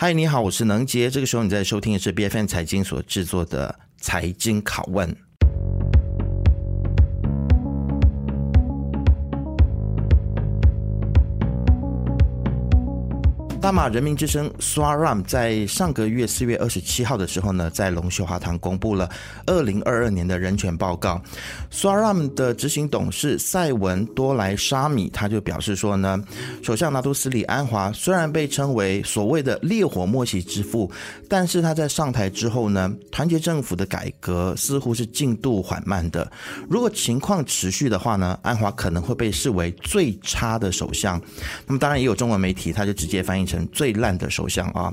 嗨，你好，我是能杰。这个时候你在收听的是 BFM 财经所制作的财经拷问。大马人民之声 SWARAM 在上个月四月二十七号的时候呢，在龙秀华堂公布了二零二二年的人权报告。SWARAM 的执行董事赛文多莱沙米他就表示说呢，首相拿督斯里安华虽然被称为所谓的烈火默西之父，但是他在上台之后呢，团结政府的改革似乎是进度缓慢的。如果情况持续的话呢，安华可能会被视为最差的首相。那么当然也有中文媒体，他就直接翻译。成最烂的首相啊，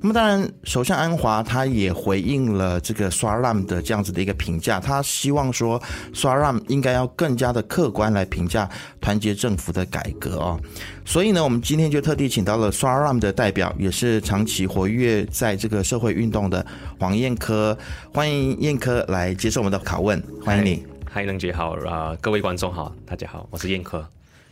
那么当然，首相安华他也回应了这个 SWARAM 的这样子的一个评价，他希望说 SWARAM 应该要更加的客观来评价团结政府的改革啊，所以呢，我们今天就特地请到了 SWARAM 的代表，也是长期活跃在这个社会运动的黄燕科，欢迎燕科来接受我们的拷问，欢迎你。嗨，能杰好啊，各位观众好，大家好，我是燕科。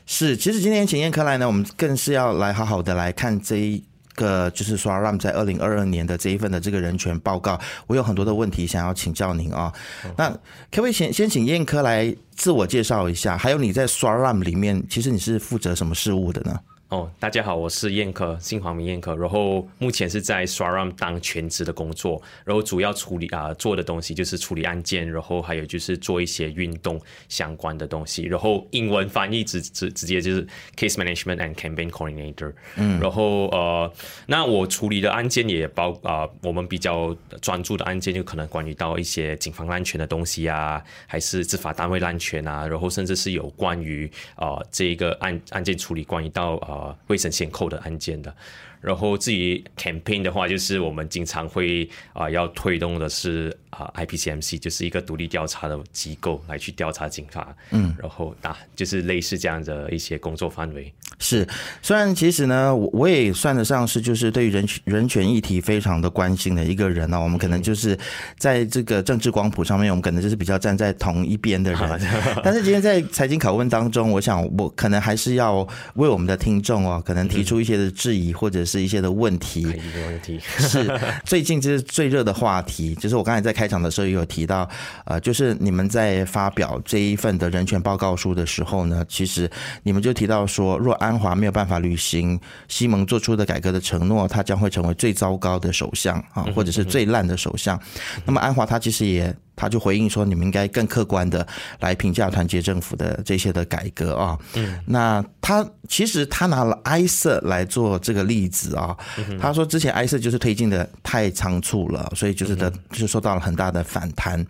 是，其实今天请燕科来呢，我们更是要来好好的来看这一个，就是 SWARAM 在二零二二年的这一份的这个人权报告。我有很多的问题想要请教您啊，那可不可以先先请燕科来自我介绍一下？还有你在 SWARAM 里面，其实你是负责什么事务的呢？哦，大家好，我是燕科，姓黄名燕科，然后目前是在 SWARAM 当全职的工作，然后主要处理啊、呃、做的东西就是处理案件，然后还有就是做一些运动相关的东西，然后英文翻译直直直接就是 Case Management and Campaign Coordinator，嗯，然后呃，那我处理的案件也包啊、呃，我们比较专注的案件就可能关于到一些警方滥权的东西啊，还是执法单位滥权啊，然后甚至是有关于啊、呃、这一个案案件处理关于到啊。啊，未审先扣的案件的。然后至于 campaign 的话，就是我们经常会啊、要推动的是啊、呃、IPCMC，就是一个独立调查的机构来去调查警察，嗯，然后打就是类似这样的一些工作范围。是，虽然其实呢，我我也算得上是就是对于人权人权议题非常的关心的一个人呢、啊。我们可能就是在这个政治光谱上面，我们可能就是比较站在同一边的人。但是今天在财经拷问当中，我想我可能还是要为我们的听众哦，可能提出一些的质疑或者是。是一些的问题，问题是最近就是最热的话题，就是我刚才在开场的时候也有提到，呃，就是你们在发表这一份的人权报告书的时候呢，其实你们就提到说，若安华没有办法履行西蒙做出的改革的承诺，他将会成为最糟糕的首相啊，或者是最烂的首相。那么安华他其实也。他就回应说：“你们应该更客观的来评价团结政府的这些的改革啊。”嗯，那他其实他拿了埃瑟来做这个例子啊。他说之前埃瑟就是推进的太仓促了，所以就是的就受到了很大的反弹。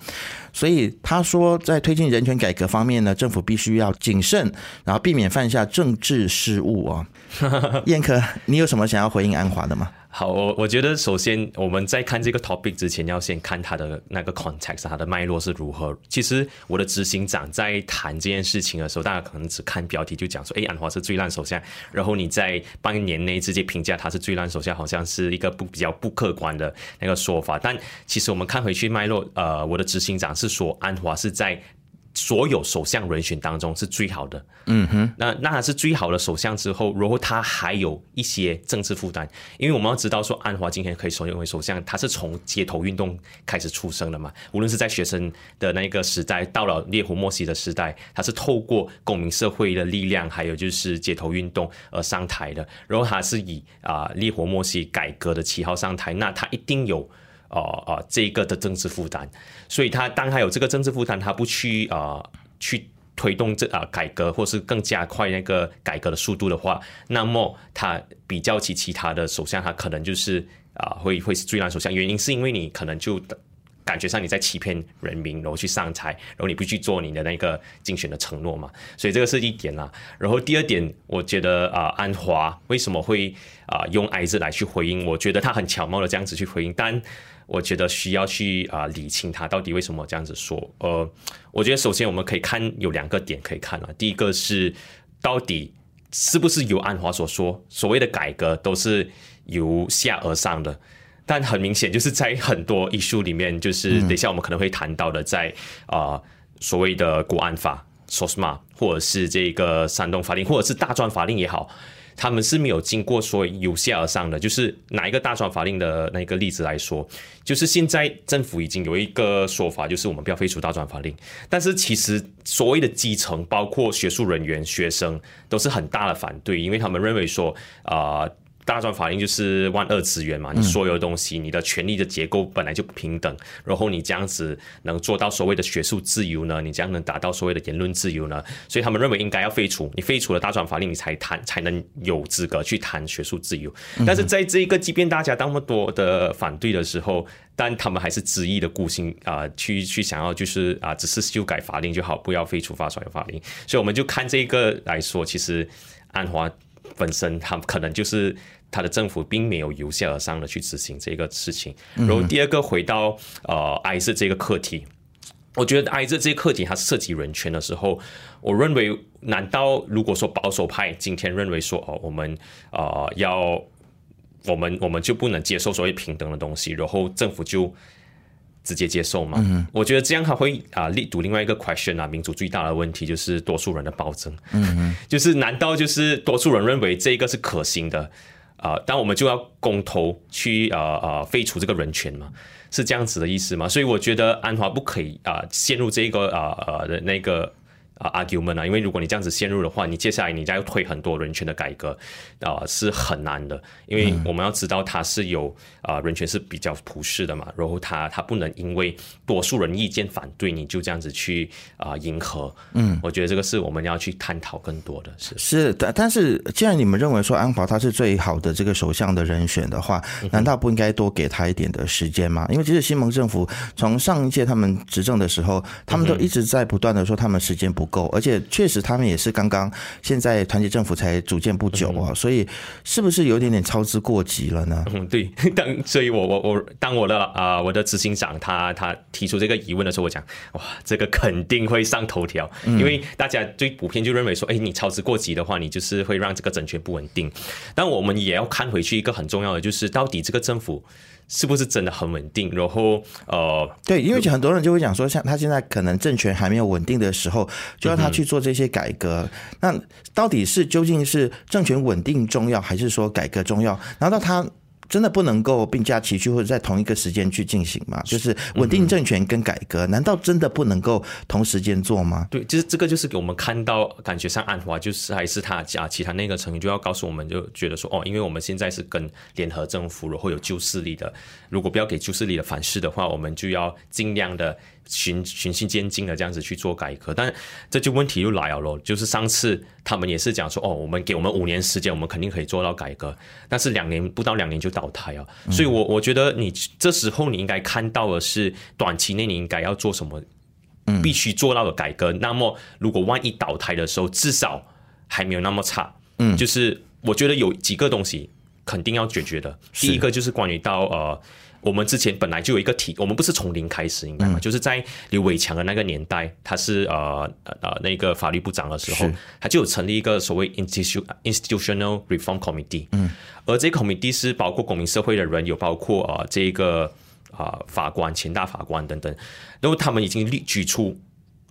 所以他说在推进人权改革方面呢，政府必须要谨慎，然后避免犯下政治失误啊。燕科，你有什么想要回应安华的吗？好，我我觉得首先我们在看这个 topic 之前，要先看它的那个 context，它的脉络是如何。其实我的执行长在谈这件事情的时候，大家可能只看标题就讲说，哎，安华是最烂首相。然后你在半年内直接评价他是最烂首相，好像是一个不比较不客观的那个说法。但其实我们看回去脉络，呃，我的执行长是说安华是在。所有首相人选当中是最好的，嗯哼，那那他是最好的首相之后，然后他还有一些政治负担，因为我们要知道说安华今天可以成为首相，他是从街头运动开始出生的嘛，无论是在学生的那个时代，到了烈火默西的时代，他是透过公民社会的力量，还有就是街头运动而上台的，然后他是以啊烈火默西改革的旗号上台，那他一定有。哦哦，这个的政治负担，所以他当他有这个政治负担，他不去啊、去推动这啊、改革，或是更加快那个改革的速度的话，那么他比较起其他的首相，他可能就是啊、会会是最难首相。原因是因为你可能就感觉上你在欺骗人民，然后去上台，然后你不去做你的那个竞选的承诺嘛，所以这个是一点啦。然后第二点，我觉得啊、安华为什么会啊、用挨字来去回应？我觉得他很巧妙的这样子去回应，但。我觉得需要去啊理清他到底为什么这样子说。呃，我觉得首先我们可以看有两个点可以看啊。第一个是到底是不是由安华所说所谓的改革都是由下而上的？但很明显就是在很多 issue 里面，就是等一下我们可能会谈到的，在啊所谓的国安法 SOSMA 或者是这个山东法令，或者是大专法令也好。他们是没有经过所谓由下而上的。就是拿一个大专法令的那个例子来说，就是现在政府已经有一个说法，就是我们不要废除大专法令，但是其实所谓的基层，包括学术人员、学生，都是很大的反对，因为他们认为说啊。呃大专法令就是万恶之源嘛，你所有东西，你的权利的结构本来就不平等，然后你这样子能做到所谓的学术自由呢？你这样能达到所谓的言论自由呢？所以他们认为应该要废除，你废除了大专法令，你才谈才能有资格去谈学术自由。但是在这一个，即便大家那么多的反对的时候，但他们还是执意的固心啊、呃，去去想要就是啊、呃，只是修改法令就好，不要废除大专法令。所以我们就看这个来说，其实安华。本身他可能就是他的政府并没有由下而上的去执行这个事情。然后第二个回到呃艾滋这个课题，我觉得挨着这个课题它涉及人权的时候，我认为难道如果说保守派今天认为说哦我们呃要我们我们就不能接受所谓平等的东西，然后政府就。直接接受嘛？嗯，我觉得这样还会啊，力堵另外一个 question 啊，民主最大的问题就是多数人的暴政。嗯，就是难道就是多数人认为这个是可行的啊？但我们就要公投去啊啊废除这个人权嘛？是这样子的意思吗？所以我觉得安华不可以啊陷入这个啊呃的那个。啊，argument 啊，因为如果你这样子陷入的话，你接下来你再要推很多人权的改革啊，是很难的。因为我们要知道，它是有啊，人权是比较普世的嘛，然后它它不能因为多数人意见反对，你就这样子去啊迎合。嗯，我觉得这个是我们要去探讨更多的是是但。但是既然你们认为说安华他是最好的这个首相的人选的话，难道不应该多给他一点的时间吗？因为其实新盟政府从上一届他们执政的时候，他们都一直在不断的说他们时间不够，而且确实他们也是刚刚现在团结政府才组建不久啊，所以是不是有点点操之过急了呢？嗯，对。当所以我我我当我的啊、呃、我的执行长他他提出这个疑问的时候，我讲哇，这个肯定会上头条，因为大家最普遍就认为说，哎，你操之过急的话，你就是会让这个政权不稳定。但我们也要看回去一个很重要的，就是到底这个政府。是不是真的很稳定？然后呃，对，因为很多人就会讲说，像他现在可能政权还没有稳定的时候，就要他去做这些改革。嗯、那到底是究竟是政权稳定重要，还是说改革重要？难道他？真的不能够并驾齐驱，或者在同一个时间去进行吗？就是稳定政权跟改革，难道真的不能够同时间做吗？对，就是这个，就是给我们看到，感觉上安华就是还是他家其他那个成员就要告诉我们，就觉得说哦，因为我们现在是跟联合政府，然后有旧势力的，如果不要给旧势力的反噬的话，我们就要尽量的。循循序渐进的这样子去做改革，但这就问题又来了咯，就是上次他们也是讲说，哦，我们给我们五年时间，我们肯定可以做到改革，但是两年不到两年就倒台啊，所以我我觉得你这时候你应该看到的是短期内你应该要做什么，必须做到的改革。那么如果万一倒台的时候，至少还没有那么差。嗯，就是我觉得有几个东西肯定要解决的，第一个就是关于到呃。我们之前本来就有一个体，我们不是从零开始，应该吗？就是在刘伟强的那个年代，他是呃呃那个法律部长的时候，他就有成立一个所谓 institutional reform committee。嗯，而这个 committee 是包括公民社会的人，有包括呃这个啊法官、前大法官等等，然后他们已经立举出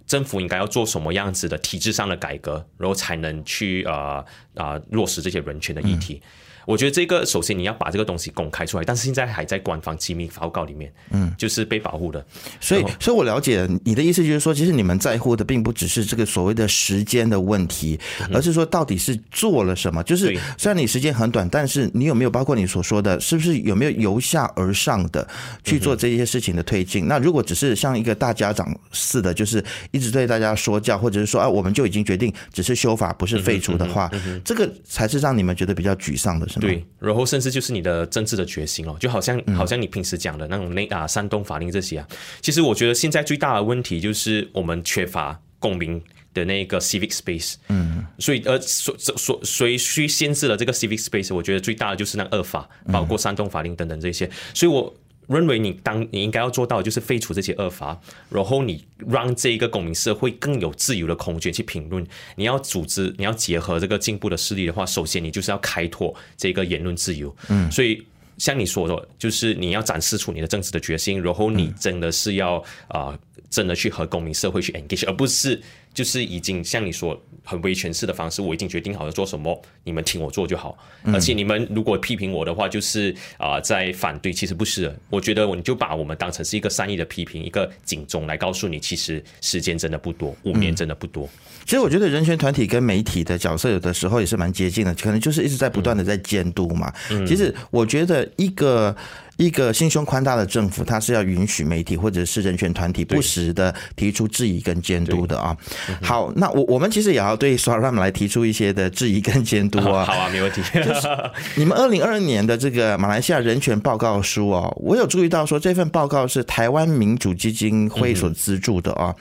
政府应该要做什么样子的体制上的改革，然后才能去呃啊落实这些人权的议题。我觉得这个首先你要把这个东西公开出来，但是现在还在官方机密报告里面，嗯，就是被保护的。所以，所以我了解你的意思，就是说，其实你们在乎的并不只是这个所谓的时间的问题，而是说到底是做了什么。就是虽然你时间很短，但是你有没有包括你所说的，是不是有没有由下而上的去做这些事情的推进？那如果只是像一个大家长似的，就是一直对大家说教，或者是说啊，我们就已经决定只是修法，不是废除的话，这个才是让你们觉得比较沮丧的。对，然后甚至就是你的政治的决心哦，就好像好像你平时讲的那种那啊煽动法令这些啊，其实我觉得现在最大的问题就是我们缺乏公民的那个 civic space，嗯，所以呃所所所以需限制了这个 civic space，我觉得最大的就是那恶法，包括煽动法令等等这些，所以我。认为你当你应该要做到的就是废除这些恶法，然后你让这一个公民社会更有自由的空间去评论。你要组织，你要结合这个进步的势力的话，首先你就是要开拓这个言论自由。嗯，所以像你说的，就是你要展示出你的政治的决心，然后你真的是要啊、呃，真的去和公民社会去 engage，而不是就是已经像你说很威权式的方式，我已经决定好要做什么，你们听我做就好。而且你们如果批评我的话，就是啊、呃、在反对，其实不是。我觉得我你就把我们当成是一个善意的批评，一个警钟来告诉你，其实时间真的不多，五年真的不多。其实我觉得人权团体跟媒体的角色有的时候也是蛮接近的，可能就是一直在不断的在监督嘛。其实我觉得一个。一个心胸宽大的政府，它是要允许媒体或者是人权团体不时的提出质疑跟监督的啊。好，那我我们其实也要对 SORAM 来提出一些的质疑跟监督啊。好啊，没问题。就是你们二零二二年的这个马来西亚人权报告书哦，我有注意到说这份报告是台湾民主基金会所资助的啊。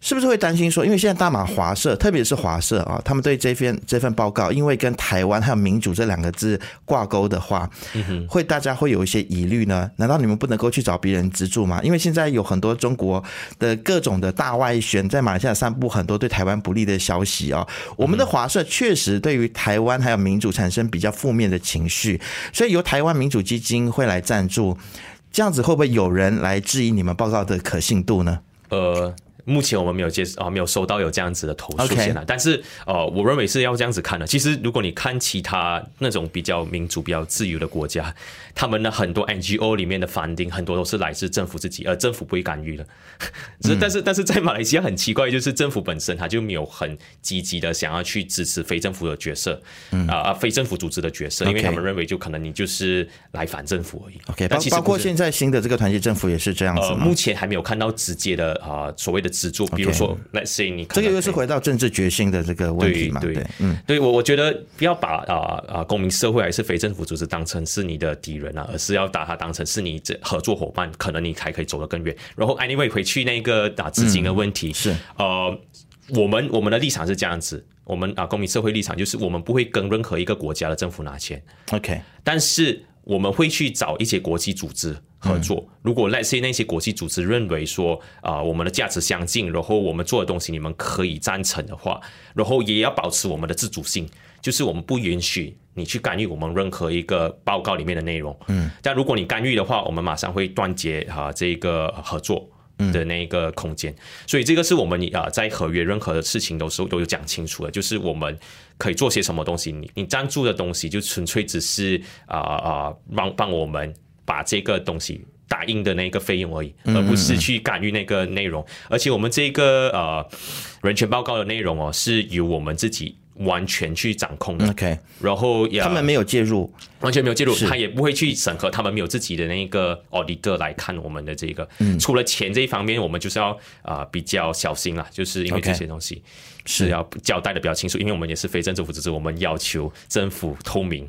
是不是会担心说，因为现在大马华社，特别是华社啊，他们对这份这份报告，因为跟台湾还有民主这两个字挂钩的话，会大家会有一些疑虑呢？难道你们不能够去找别人资助吗？因为现在有很多中国的各种的大外宣在马来西亚散布很多对台湾不利的消息啊。我们的华社确实对于台湾还有民主产生比较负面的情绪，所以由台湾民主基金会来赞助，这样子会不会有人来质疑你们报告的可信度呢？呃。目前我们没有接啊，没有收到有这样子的投诉现在。但是呃，我认为是要这样子看的。其实如果你看其他那种比较民主、比较自由的国家，他们的很多 NGO 里面的 funding 很多都是来自政府自己，而政府不会干预的。但是但是在马来西亚很奇怪，就是政府本身他就没有很积极的想要去支持非政府的角色，啊非政府组织的角色，因为他们认为就可能你就是来反政府而已。OK，包包括现在新的这个团结政府也是这样子。目前还没有看到直接的啊所谓的。资助，比如说，Let's say 你这个又是回到政治决心的这个问题嘛？对，对，嗯，对我我觉得不要把啊啊公民社会还是非政府组织当成是你的敌人啊，而是要把它当成是你这合作伙伴，可能你才可以走得更远。然后，anyway 回去那个打资金的问题、嗯、是呃，我们我们的立场是这样子，我们啊公民社会立场就是我们不会跟任何一个国家的政府拿钱，OK，但是我们会去找一些国际组织。合作，如果 let's say 那些国际组织认为说啊、呃，我们的价值相近，然后我们做的东西你们可以赞成的话，然后也要保持我们的自主性，就是我们不允许你去干预我们任何一个报告里面的内容。嗯，但如果你干预的话，我们马上会断绝啊这个合作的那一个空间。所以这个是我们啊在合约任何的事情的时候都有讲清楚的，就是我们可以做些什么东西，你你赞助的东西就纯粹只是啊啊帮帮我们。把这个东西打印的那个费用而已，而不是去干预那个内容。而且我们这个呃人权报告的内容哦，是由我们自己完全去掌控的。OK，然后他们没有介入，完全没有介入，他也不会去审核，他们没有自己的那个 auditor 来看我们的这个。嗯。除了钱这一方面，我们就是要啊、呃、比较小心啦，就是因为这些东西。是。要交代的比较清楚，因为我们也是非政府组织，我们要求政府透明，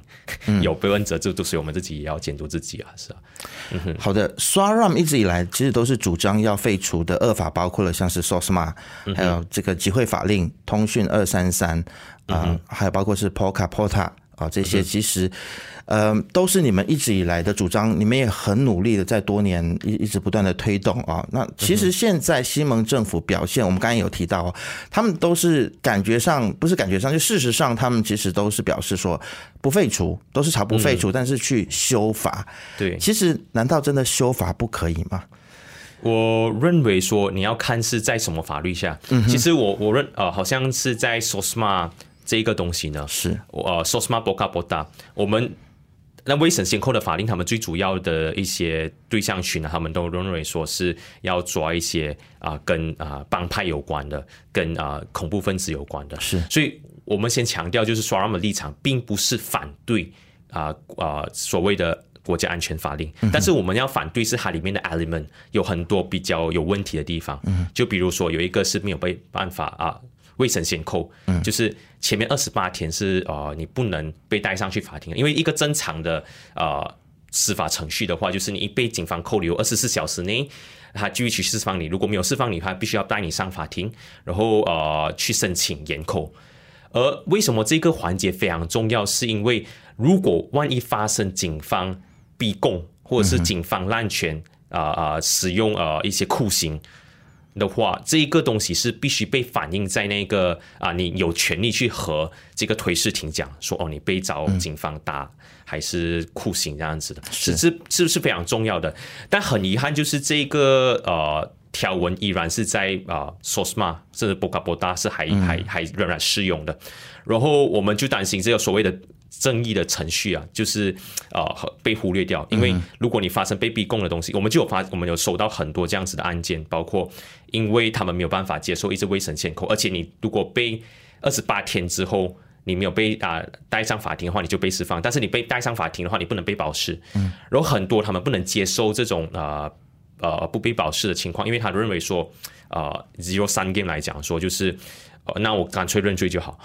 有被问责制度，所以我们自己也要监督自己啊，是啊。嗯、好的，SORAM 一直以来其实都是主张要废除的恶法，包括了像是 SOSMA，还有这个集会法令、通讯二三三啊，还有包括是 POCA POTA 啊，这些其实。呃，都是你们一直以来的主张，你们也很努力的在多年一一直不断的推动啊。那其实现在西蒙政府表现，我们刚才有提到，他们都是感觉上不是感觉上，就事实上他们其实都是表示说不废除，都是朝不废除，但是去修法。对，其实难道真的修法不可以吗？我认为说你要看是在什么法律下。嗯，其实我我认呃好像是在 SOSMA 这一个东西呢，是呃 SOSMA BOKA、BOTA 我们。那未审先扣的法令，他们最主要的一些对象群呢，他们都认为说是要抓一些啊跟啊帮派有关的，跟啊恐怖分子有关的。是，所以我们先强调，就是 SORAM 的立场并不是反对啊啊所谓的国家安全法令，但是我们要反对是它里面的 element 有很多比较有问题的地方。就比如说有一个是没有被办法啊。未审先扣，就是前面二十八天是呃，你不能被带上去法庭，因为一个正常的呃司法程序的话，就是你一被警方扣留二十四小时内，他就去释放你，如果没有释放你，他必须要带你上法庭，然后呃去申请延扣。而为什么这个环节非常重要？是因为如果万一发生警方逼供，或者是警方滥权啊啊使用呃一些酷刑。的话，这一个东西是必须被反映在那个啊，你有权利去和这个推事庭讲说，哦，你被找警方打还是酷刑这样子的，是是是不是非常重要的？但很遗憾，就是这个呃。条文依然是在啊，SOSMA 甚至波卡波达是还、嗯、还还仍然适用的。然后我们就担心这个所谓的争议的程序啊，就是呃被忽略掉。因为如果你发生被逼供的东西，我们就有发，我们有收到很多这样子的案件，包括因为他们没有办法接受一直未审先扣，而且你如果被二十八天之后。你没有被啊带上法庭的话，你就被释放；但是你被带上法庭的话，你不能被保释。嗯，然后很多他们不能接受这种呃呃不被保释的情况，因为他认为说，呃，zero game 来讲说，就是、呃、那我干脆认罪就好。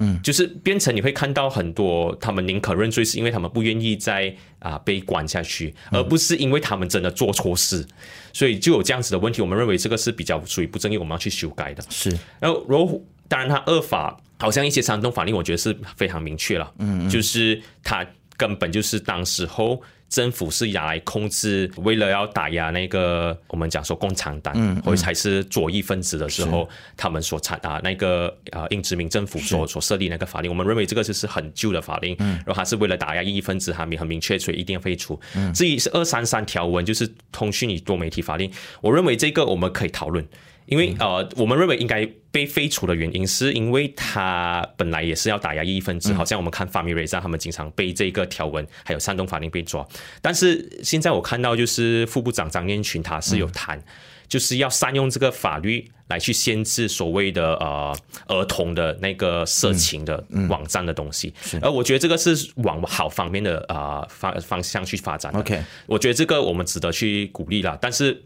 嗯，就是变成你会看到很多他们宁可认罪，是因为他们不愿意再啊、呃、被关下去，而不是因为他们真的做错事，所以就有这样子的问题。我们认为这个是比较属于不正义，我们要去修改的。是，然后然后当然他恶法。好像一些煽动法令，我觉得是非常明确了，嗯，就是他根本就是当时候政府是拿来控制，为了要打压那个我们讲说共产党，嗯，或者才是左翼分子的时候，他们所产啊那个呃英殖民政府所所设立那个法令，我们认为这个就是很旧的法令，嗯，然后它是为了打压异议分子，还没很明确，所以一定要废除。至于是二三三条文，就是通讯与多媒体法令，我认为这个我们可以讨论。因为呃，我们认为应该被废除的原因，是因为他本来也是要打压异议分子，好像我们看法米瑞莎他们经常被这个条文还有煽动法令被抓。但是现在我看到就是副部长张念群他是有谈，就是要善用这个法律来去限制所谓的呃儿童的那个色情的网站的东西。而我觉得这个是往好方面的啊方方向去发展。OK，我觉得这个我们值得去鼓励啦。但是。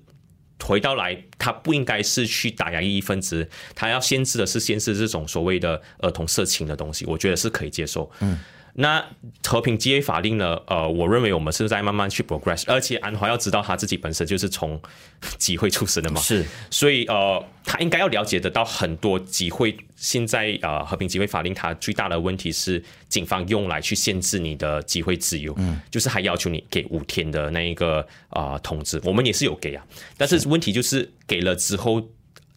回到来，他不应该是去打压异议分子，他要限制的是限制这种所谓的儿童色情的东西，我觉得是可以接受。嗯。那和平集会法令呢？呃，我认为我们是在慢慢去 progress，而且安华要知道他自己本身就是从集会出身的嘛，是，所以呃，他应该要了解得到很多集会现在呃和平集会法令，它最大的问题是警方用来去限制你的集会自由，嗯，就是还要求你给五天的那一个啊、呃、通知，我们也是有给啊，但是问题就是给了之后。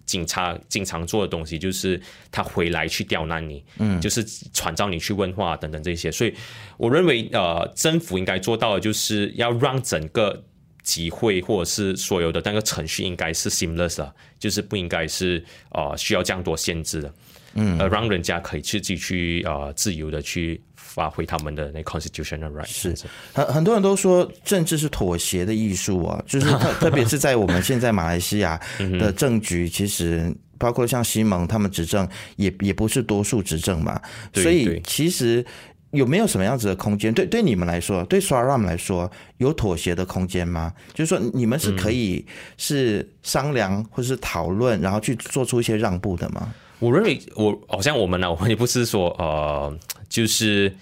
警察经常做的东西就是他回来去刁难你，嗯，就是传召你去问话等等这些，所以我认为呃，政府应该做到的就是要让整个集会或者是所有的那个程序应该是 seamless 的，就是不应该是呃需要这样多限制的，嗯，呃，让人家可以自己去呃自由的去。发挥他们的那 constitutional right 是很很多人都说政治是妥协的艺术啊，就是特特别是在我们现在马来西亚的政局，其实包括像西蒙他们执政也也不是多数执政嘛，所以其实有没有什么样子的空间？对对你们来说，对 SUARAM 来说有妥协的空间吗？就是说你们是可以是商量或是讨论，然后去做出一些让步的吗？我认为我好像我们呢，我们也不是说呃，就是。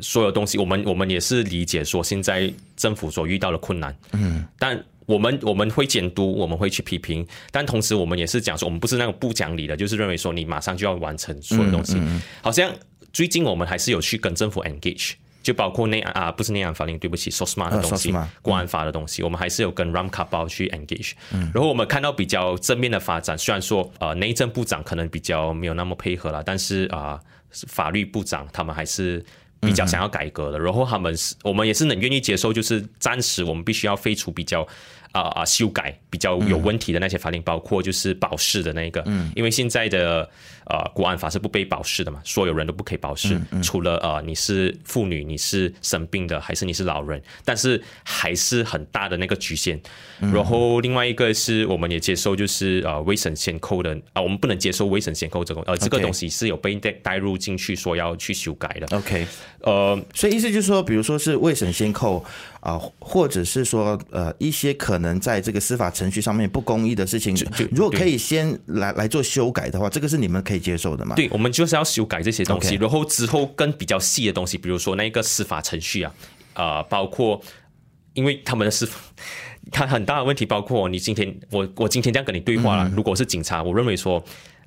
所有东西，我们我们也是理解说，现在政府所遇到的困难，嗯，但我们我们会监督，我们会去批评，但同时我们也是讲说，我们不是那种不讲理的，就是认为说你马上就要完成所有东西。好像最近我们还是有去跟政府 engage，就包括内啊，不是内安法令，对不起，SOSMA 的东西，国安法的东西，我们还是有跟 Ram Kapal 去 engage。然后我们看到比较正面的发展，虽然说呃内政部长可能比较没有那么配合了，但是啊法律部长他们还是。比较想要改革的，然后他们是，我们也是能愿意接受，就是暂时我们必须要废除比较。啊啊！修改比较有问题的那些法令，包括就是保释的那个，嗯，因为现在的呃国安法是不被保释的嘛，所有人都不可以保释，除了呃你是妇女、你是生病的，还是你是老人，但是还是很大的那个局限。然后另外一个是我们也接受，就是呃未审先扣的啊，我们不能接受未审先扣这个呃这个东西是有被带带入进去说要去修改的。OK，呃，所以意思就是说，比如说是未审先扣。啊，或者是说，呃，一些可能在这个司法程序上面不公义的事情，如果可以先来来做修改的话，这个是你们可以接受的吗？对，我们就是要修改这些东西，然后之后跟比较细的东西，比如说那个司法程序啊，呃，包括，因为他们的司法，他很大的问题，包括你今天我我今天这样跟你对话了，如果是警察，我认为说，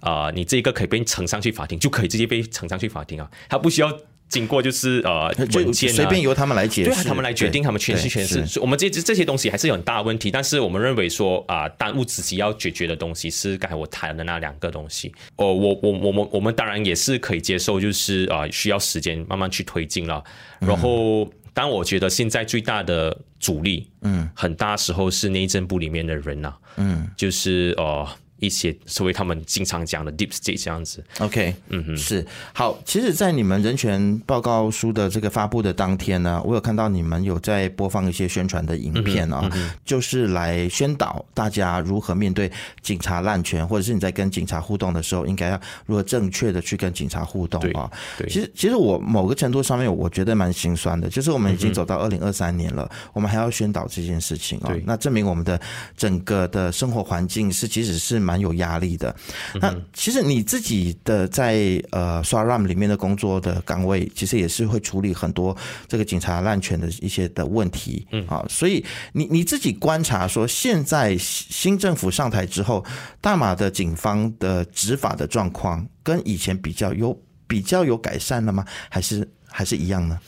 啊、呃，你这个可以被呈上去法庭，就可以直接被呈上去法庭啊，他不需要。经过就是呃文件随便由他们来解释，对他们来决定他们诠释诠释。我们这这些东西还是有很大的问题，但是我们认为说啊，当务之急要解决的东西是刚才我谈的那两个东西。哦，我我我们我们当然也是可以接受，就是啊需要时间慢慢去推进了。然后但我觉得现在最大的阻力，嗯，很大时候是内政部里面的人呐、啊，嗯，就是呃。一些所谓他们经常讲的 deep state 这样子，OK，嗯哼，是好。其实，在你们人权报告书的这个发布的当天呢，我有看到你们有在播放一些宣传的影片啊，就是来宣导大家如何面对警察滥权，或者是你在跟警察互动的时候，应该要如何正确的去跟警察互动啊。对，其实，其实我某个程度上面，我觉得蛮心酸的，就是我们已经走到二零二三年了，我们还要宣导这件事情啊，那证明我们的整个的生活环境是，即使是。蛮有压力的。那其实你自己的在呃 SOARAM 里面的工作的岗位，其实也是会处理很多这个警察滥权的一些的问题。嗯啊，所以你你自己观察说，现在新政府上台之后，大马的警方的执法的状况跟以前比较有比较有改善了吗？还是还是一样呢？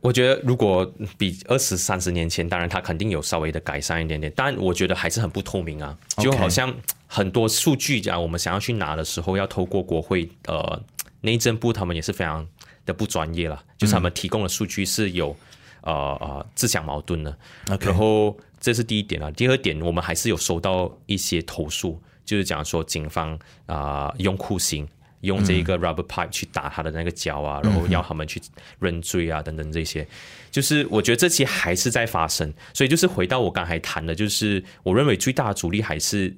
我觉得如果比二十三十年前，当然它肯定有稍微的改善一点点，但我觉得还是很不透明啊，就好像。很多数据啊，我们想要去拿的时候，要透过国会呃内政部，他们也是非常的不专业了。就是他们提供的数据是有呃呃自相矛盾的。然后这是第一点啊。第二点，我们还是有收到一些投诉，就是讲说警方啊、呃、用酷刑，用这个 rubber pipe 去打他的那个脚啊，然后要他们去认罪啊等等这些。就是我觉得这些还是在发生。所以就是回到我刚才谈的，就是我认为最大的阻力还是。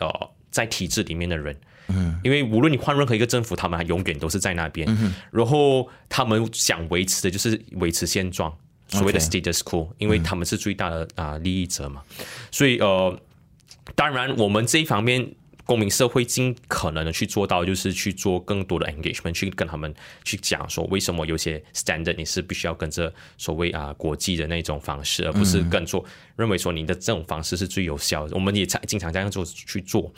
呃，在体制里面的人，嗯，因为无论你换任何一个政府，他们永远都是在那边，嗯，然后他们想维持的就是维持现状，所谓的 status quo，因为他们是最大的啊、呃、利益者嘛，所以呃，当然我们这一方面。公民社会尽可能的去做到，就是去做更多的 engagement，去跟他们去讲说，为什么有些 standard 你是必须要跟着所谓啊国际的那种方式，而不是跟做认为说你的这种方式是最有效的。我们也常经常这样做去做。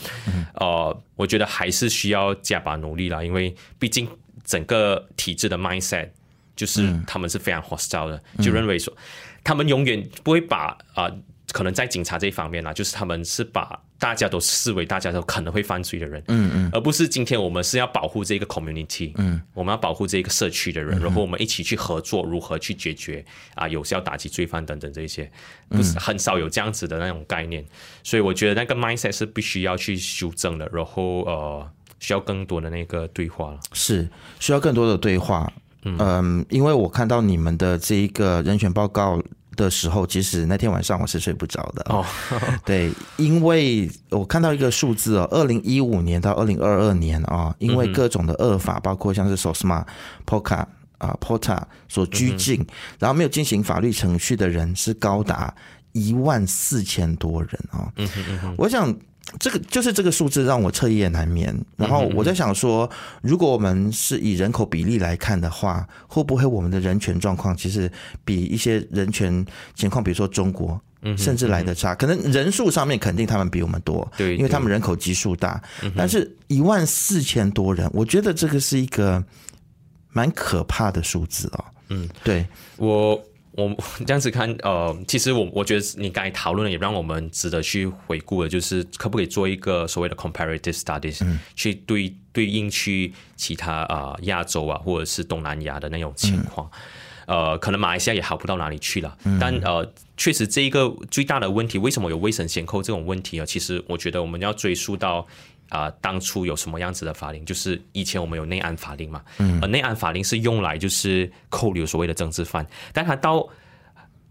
呃，我觉得还是需要加把努力啦，因为毕竟整个体制的 mindset 就是他们是非常 hostile 的，就认为说他们永远不会把啊。可能在警察这一方面啦，就是他们是把大家都视为大家都可能会犯罪的人，嗯嗯，而不是今天我们是要保护这个 community，嗯，我们要保护这个社区的人，然后我们一起去合作，如何去解决啊，有效打击罪犯等等这些，不是很少有这样子的那种概念，所以我觉得那个 mindset 是必须要去修正的，然后呃，需要更多的那个对话了，是需要更多的对话，嗯，因为我看到你们的这一个人选报告。的时候，其实那天晚上我是睡不着的哦。对，因为我看到一个数字哦，二零一五年到二零二二年啊，因为各种的恶法，包括像是 SOSMA、POCA 啊、POTA 所拘禁，然后没有进行法律程序的人是高达一万四千多人啊嗯嗯。我想。这个就是这个数字让我彻夜难眠。然后我在想说，如果我们是以人口比例来看的话，会不会我们的人权状况其实比一些人权情况，比如说中国，甚至来的差？可能人数上面肯定他们比我们多，对，因为他们人口基数大。但是一万四千多人，我觉得这个是一个蛮可怕的数字哦。嗯，对我。我这样子看，呃，其实我我觉得你刚才讨论的也让我们值得去回顾的，就是可不可以做一个所谓的 comparative studies，嗯，去对对应去其他啊呃、亚洲啊或者是东南亚的那种情况，嗯，呃，可能马来西亚也好不到哪里去了，嗯，但呃，确实这一个最大的问题，为什么有未审先扣这种问题啊？其实我觉得我们要追溯到。啊、呃，当初有什么样子的法令？就是以前我们有内安法令嘛，嗯，而内安法令是用来就是扣留所谓的政治犯，但他到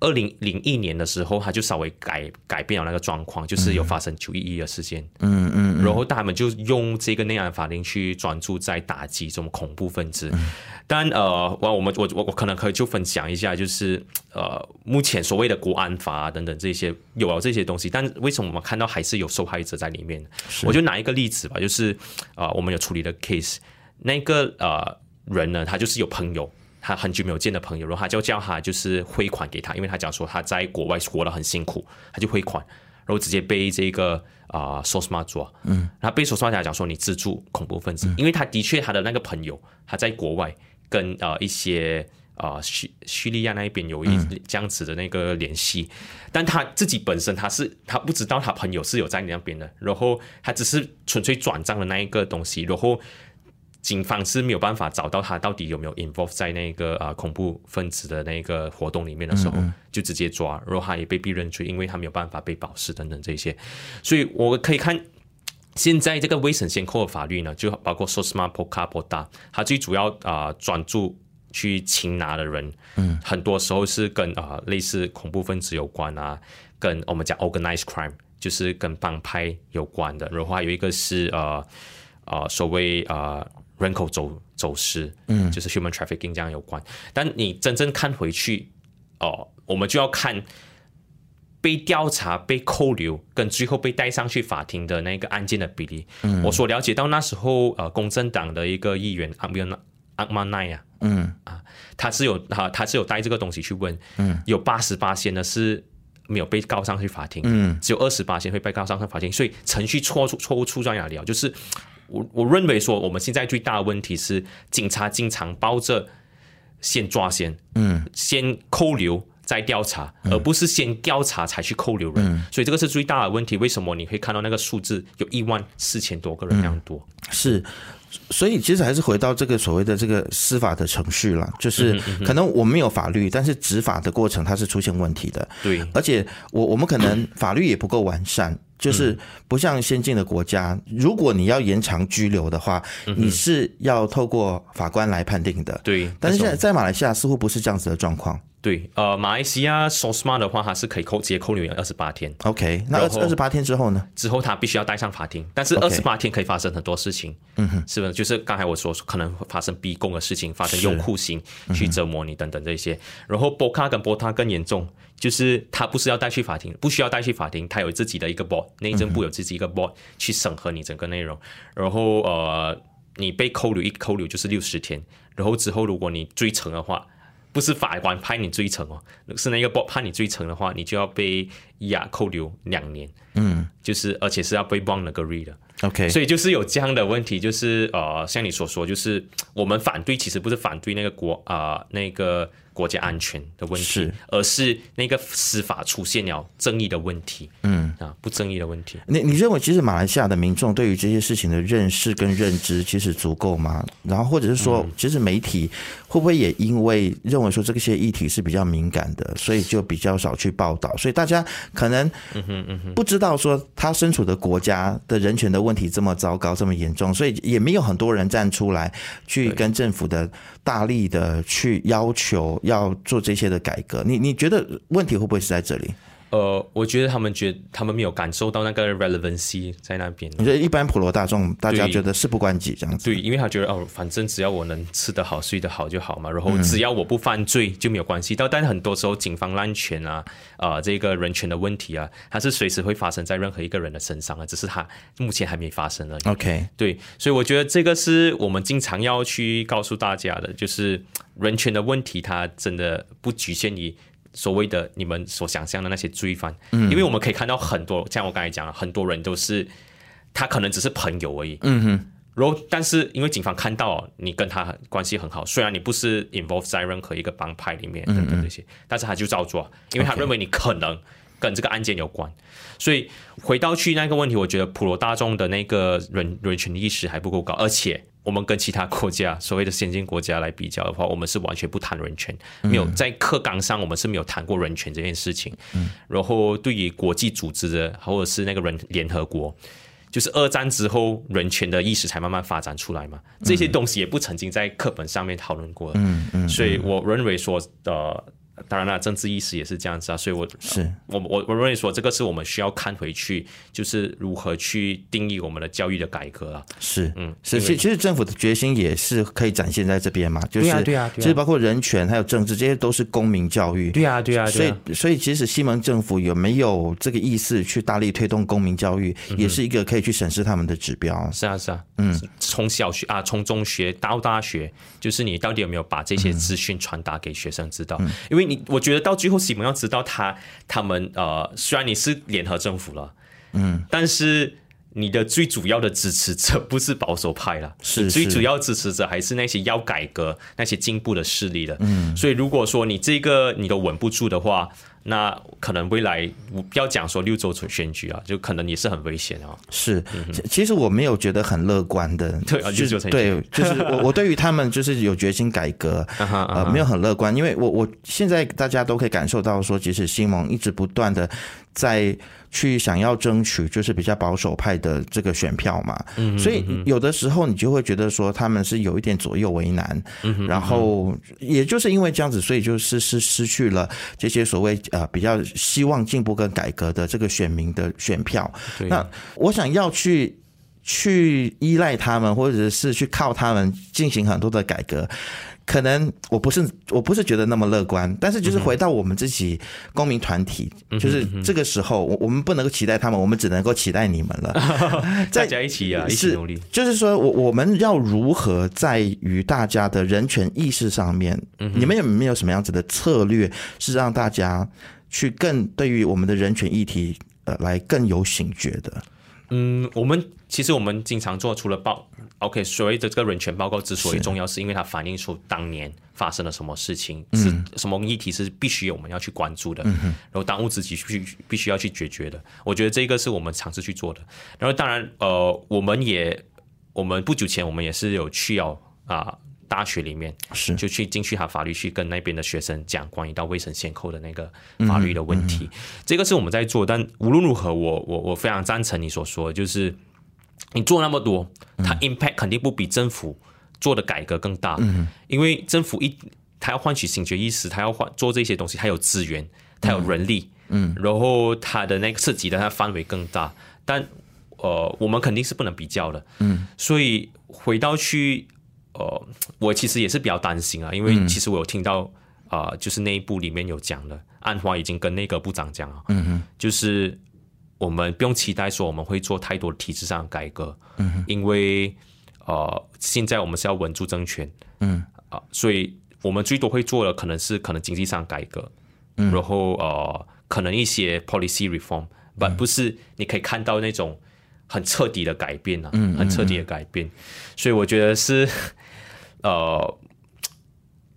二零零一年的时候，他就稍微改改变了那个状况，就是有发生九一一的事件，嗯嗯，然后他们就用这个内安法令去专注在打击这种恐怖分子。嗯、但呃，我我们我我我可能可以就分享一下，就是呃，目前所谓的国安法啊等等这些有了这些东西，但为什么我们看到还是有受害者在里面？我就拿一个例子吧，就是呃，我们有处理的 case，那个呃人呢，他就是有朋友。他很久没有见的朋友，然后他就叫他就是汇款给他，因为他讲说他在国外活得很辛苦，他就汇款，然后直接被这个啊 SOSMA 抓，嗯，然后被 SOSMA 讲说你资助恐怖分子，嗯，因为他的确他的那个朋友他在国外跟啊一些啊叙叙利亚那边有一这样子的那个联系，嗯，但他自己本身他是他不知道他朋友是有在那边的，然后他只是纯粹转账的那一个东西，然后。警方是没有办法找到他到底有没有 involve 在那个啊恐怖分子的那个活动里面的时候，嗯嗯。就直接抓，然后他也被逼认罪，因为他没有办法被保释等等这些，所以我可以看现在这个未审先扣的法律呢，就包括 SOSMA Poka Pota，它最主要啊专注去擒拿的人，嗯，很多时候是跟啊类似恐怖分子有关啊，跟我们讲 organized crime，就是跟帮派有关的，然后还有一个是呃呃所谓呃。人口走走私，嗯，就是 human trafficking 这样有关。但你真正看回去，哦，我们就要看被调查、被扣留跟最后被带上去法庭的那个案件的比例。嗯，我所了解到那时候，呃，公正党的一个议员阿米阿阿马奈呀，嗯。啊，他是有他他是有带这个东西去问，嗯，有八十八仙呢是没有被告上去法庭，嗯，只有二十八仙会被告上去法庭，所以程序错错误出在哪里啊？就是。我我认为说，我们现在最大的问题是，警察经常抱着先抓先，嗯，先扣留再调查，而不是先调查才去扣留人，嗯，所以这个是最大的问题。为什么你会看到那个数字有一万四千多个人那样多？嗯，是。所以其实还是回到这个所谓的这个司法的程序了，就是可能我们没有法律，但是执法的过程它是出现问题的。对，而且我我们可能法律也不够完善，就是不像先进的国家，如果你要延长拘留的话，你是要透过法官来判定的。对，但是现在在马来西亚似乎不是这样子的状况。对，呃，马来西亚 SOSMA 的话，它是可以扣直接扣留二十八天。OK，那二十八天之后呢？之后他必须要带上法庭，但是二十八天可以发生很多事情。嗯哼，是不是？就是刚才我说可能会发生逼供的事情，发生用酷刑去折磨你等等这些。然后波卡跟波塔更严重，就是他不是要带去法庭，不需要带去法庭，他有自己的一个 board，内政部有自己一个 board 去审核你整个内容。然后呃，你被扣留一扣留就是六十天，然后之后如果你追成的话。不是法官判你罪成哦，是那个 board 判你罪成的话，你就要被押扣留两年。嗯，就是而且是要被个 read 的。OK，所以就是有这样的问题，就是呃，像你所说，就是我们反对其实不是反对那个国啊、呃、那个。国家安全的问题，是而是那个司法出现了争议的问题，嗯啊，不争议的问题。你你认为，其实马来西亚的民众对于这些事情的认识跟认知，其实足够吗？然后，或者是说，其实媒体会不会也因为认为说这些议题是比较敏感的，所以就比较少去报道？所以大家可能不知道说他身处的国家的人权的问题这么糟糕，这么严重，所以也没有很多人站出来去跟政府的大力的去要求。要做这些的改革，你你觉得问题会不会是在这里？呃，我觉得他们觉得他们没有感受到那个 relevancy 在那边。你觉得一般普罗大众大家觉得事不关己这样子？对，因为他觉得哦，反正只要我能吃得好、睡得好就好嘛，然后只要我不犯罪就没有关系。到、嗯、但很多时候警方滥权啊，啊、呃，这个人权的问题啊，它是随时会发生在任何一个人的身上啊，只是他目前还没发生而已。OK，对，所以我觉得这个是我们经常要去告诉大家的，就是人权的问题，它真的不局限于。所谓的你们所想象的那些罪犯，嗯，因为我们可以看到很多，像我刚才讲了，很多人都是他可能只是朋友而已，嗯哼。然后，但是因为警方看到你跟他关系很好，虽然你不是 involve 在任何一个帮派里面等等这些，但是他就照做，因为他认为你可能跟这个案件有关。所以回到去那个问题，我觉得普罗大众的那个人人权意识还不够高，而且。我们跟其他国家所谓的先进国家来比较的话，我们是完全不谈人权，没有在课纲上我们是没有谈过人权这件事情。然后对于国际组织的或者是那个人联合国，就是二战之后人权的意识才慢慢发展出来嘛，这些东西也不曾经在课本上面讨论过。嗯嗯，所以我认为说呃。当然了，政治意识也是这样子啊，所以我是。我我我认为说这个是我们需要看回去，就是如何去定义我们的教育的改革啊。是，嗯，是，其其实政府的决心也是可以展现在这边嘛，就是对啊，对啊，其实包括人权还有政治这些都是公民教育。对啊，对啊，所以所以其实西蒙政府有没有这个意思去大力推动公民教育，也是一个可以去审视他们的指标。是啊，是啊，嗯，从小学啊，从中学到大学，就是你到底有没有把这些资讯传达给学生知道？因为你我觉得到最后，西蒙要知道他他们呃，虽然你是联合政府了，嗯，但是你的最主要的支持者不是保守派了，是最主要支持者还是那些要改革、那些进步的势力的。嗯，所以如果说你这个你都稳不住的话，那可能未来不要讲说六州选举啊，就可能也是很危险啊。是，其实我没有觉得很乐观的，对啊，就对，就是我我对于他们就是有决心改革，呃，没有很乐观，因为我我现在大家都可以感受到说，即使新盟一直不断的在。去想要争取就是比较保守派的这个选票嘛，所以有的时候你就会觉得说他们是有一点左右为难，然后也就是因为这样子，所以就是失失去了这些所谓呃比较希望进步跟改革的这个选民的选票。那我想要去去依赖他们，或者是去靠他们进行很多的改革。可能我不是我不是觉得那么乐观，但是就是回到我们自己公民团体，就是这个时候，我我们不能够期待他们，我们只能够期待你们了。大家一起啊，一起努力。就是说我我们要如何在于大家的人权意识上面，你们有没有什么样子的策略，是让大家去更对于我们的人权议题呃来更有醒觉的？嗯，我们其实我们经常做，除了报，OK，所谓的这个人权报告之所以重要，是因为它反映出当年发生了什么事情，是什么议题是必须我们要去关注的，然后当务之急必须必须要去解决的。我觉得这个是我们尝试去做的。然后当然，呃，我们也我们不久前我们也是有去要啊。大学里面是就去进去他法律去跟那边的学生讲关于到未审先扣的那个法律的问题，这个是我们在做。但无论如何，我我我非常赞成你所说的，就是你做那么多，它 impact 肯定不比政府做的改革更大。因为政府一他要唤起警觉意识，他要换做这些东西，他有资源，他有人力，嗯，然后他的那个涉及的他范围更大。但呃，我们肯定是不能比较的，嗯，所以回到去。呃，我其实也是比较担心啊，因为其实我有听到啊、呃，就是内部里面有讲的，安华已经跟内阁部长讲了，嗯哼，就是我们不用期待说我们会做太多的体制上的改革，嗯哼，因为呃，现在我们是要稳住政权，嗯。啊，所以我们最多会做的可能是可能经济上改革，嗯，然后呃，可能一些 policy reform，不、嗯、不是你可以看到那种很彻底的改变啊，嗯，很彻底的改变，所以我觉得是。呃，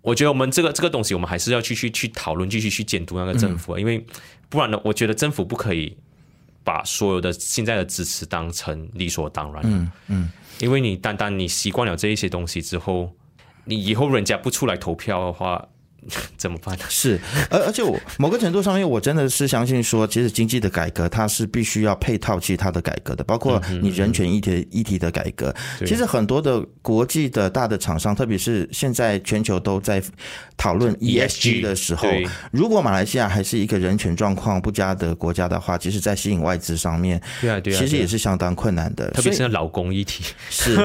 我觉得我们这个这个东西，我们还是要继续去讨论，继续去监督那个政府，嗯、因为不然呢，我觉得政府不可以把所有的现在的支持当成理所当然。嗯嗯，因为你单单你习惯了这一些东西之后，你以后人家不出来投票的话。怎么办呢？是，而而且我某个程度上面，我真的是相信说，其实经济的改革它是必须要配套其他的改革的，包括你人权议题议题的改革。其实很多的国际的大的厂商，特别是现在全球都在讨论 ESG 的时候，如果马来西亚还是一个人权状况不佳的国家的话，其实，在吸引外资上面，对啊，对啊，其实也是相当困难的。特别是老工议题，是，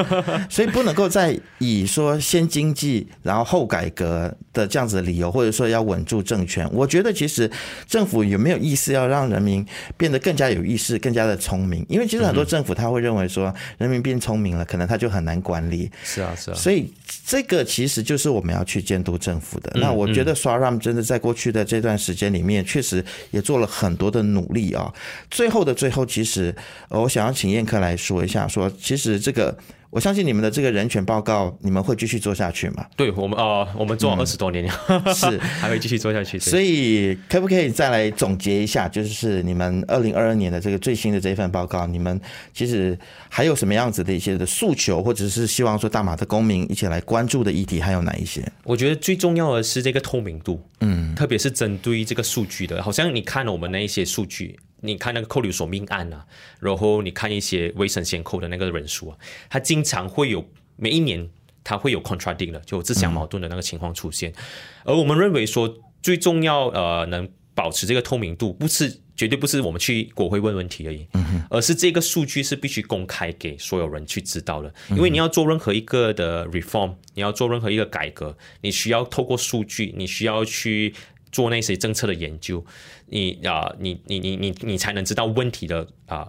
所以不能够再以说先经济然后后改革的这样子。理由或者说要稳住政权，我觉得其实政府有没有意思要让人民变得更加有意识、更加的聪明？因为其实很多政府他会认为说，人民变聪明了，可能他就很难管理。是啊，是啊。所以这个其实就是我们要去监督政府的。那我觉得 SUARAM 真的在过去的这段时间里面，确实也做了很多的努力啊。最后的最后，其实我想要请燕科来说一下，说其实这个。我相信你们的这个人权报告，你们会继续做下去吗？对我们，呃，我们做了二十多年了，嗯、是 还会继续做下去。所以，可不可以再来总结一下，就是你们二零二二年的这个最新的这一份报告，你们其实还有什么样子的一些的诉求，或者是希望说大马的公民一起来关注的议题，还有哪一些？我觉得最重要的是这个透明度，嗯，特别是针对这个数据的，好像你看了我们那一些数据。你看那个扣留所命案啊，然后你看一些未审先扣的那个人数啊，它经常会有每一年它会有 contradicting 的，就自相矛盾的那个情况出现。而我们认为说最重要呃能保持这个透明度，不是绝对不是我们去国会问问题而已，而是这个数据是必须公开给所有人去知道的。因为你要做任何一个的 reform，你要做任何一个改革，你需要透过数据，你需要去。做那些政策的研究，你啊，你你你你你才能知道问题的啊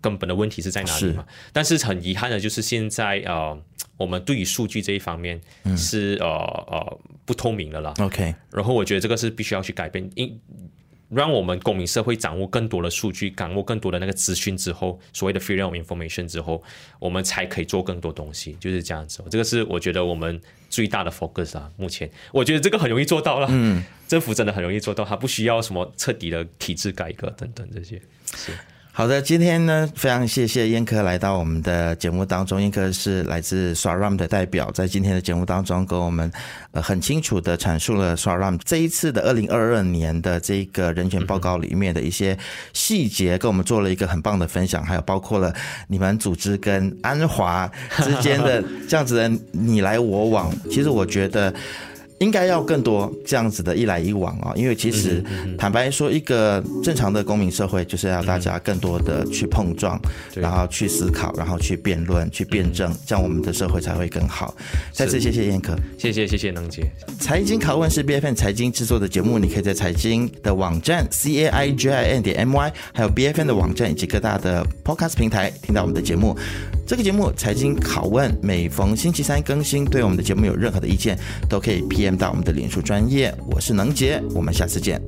根本的问题是在哪里嘛？是。但是很遗憾的就是现在啊，我们对于数据这一方面是呃呃不透明的啦。OK，然后我觉得这个是必须要去改变，因让我们公民社会掌握更多的数据，掌握更多的那个资讯之后，所谓的 freedom of information 之后，我们才可以做更多东西，就是这样子。这个是我觉得我们最大的 focus 啊。目前我觉得这个很容易做到了，嗯，政府真的很容易做到，它不需要什么彻底的体制改革等等这些，是。好的，今天呢，非常谢谢燕科来到我们的节目当中。燕科是来自 SWARAM 的代表，在今天的节目当中，跟我们呃很清楚的阐述了 SWARAM 这一次的二零二二年的这个人权报告里面的一些细节，跟我们做了一个很棒的分享，还有包括了你们组织跟安华之间的这样子的你来我往。其实我觉得。应该要更多这样子的一来一往啊，因为其实坦白说，一个正常的公民社会就是要大家更多的去碰撞，然后去思考，然后去辩论、去辩证，这样我们的社会才会更好。再次谢谢燕可，谢谢谢谢能杰。财经拷问是 B F N 财经制作的节目，你可以在财经的网站 c a i j i n 点 m y，还有 B F N 的网站以及各大的 podcast 平台听到我们的节目。这个节目财经拷问每逢星期三更新，对我们的节目有任何的意见，都可以 PM 到我们的脸书专业。我是能杰，我们下次见。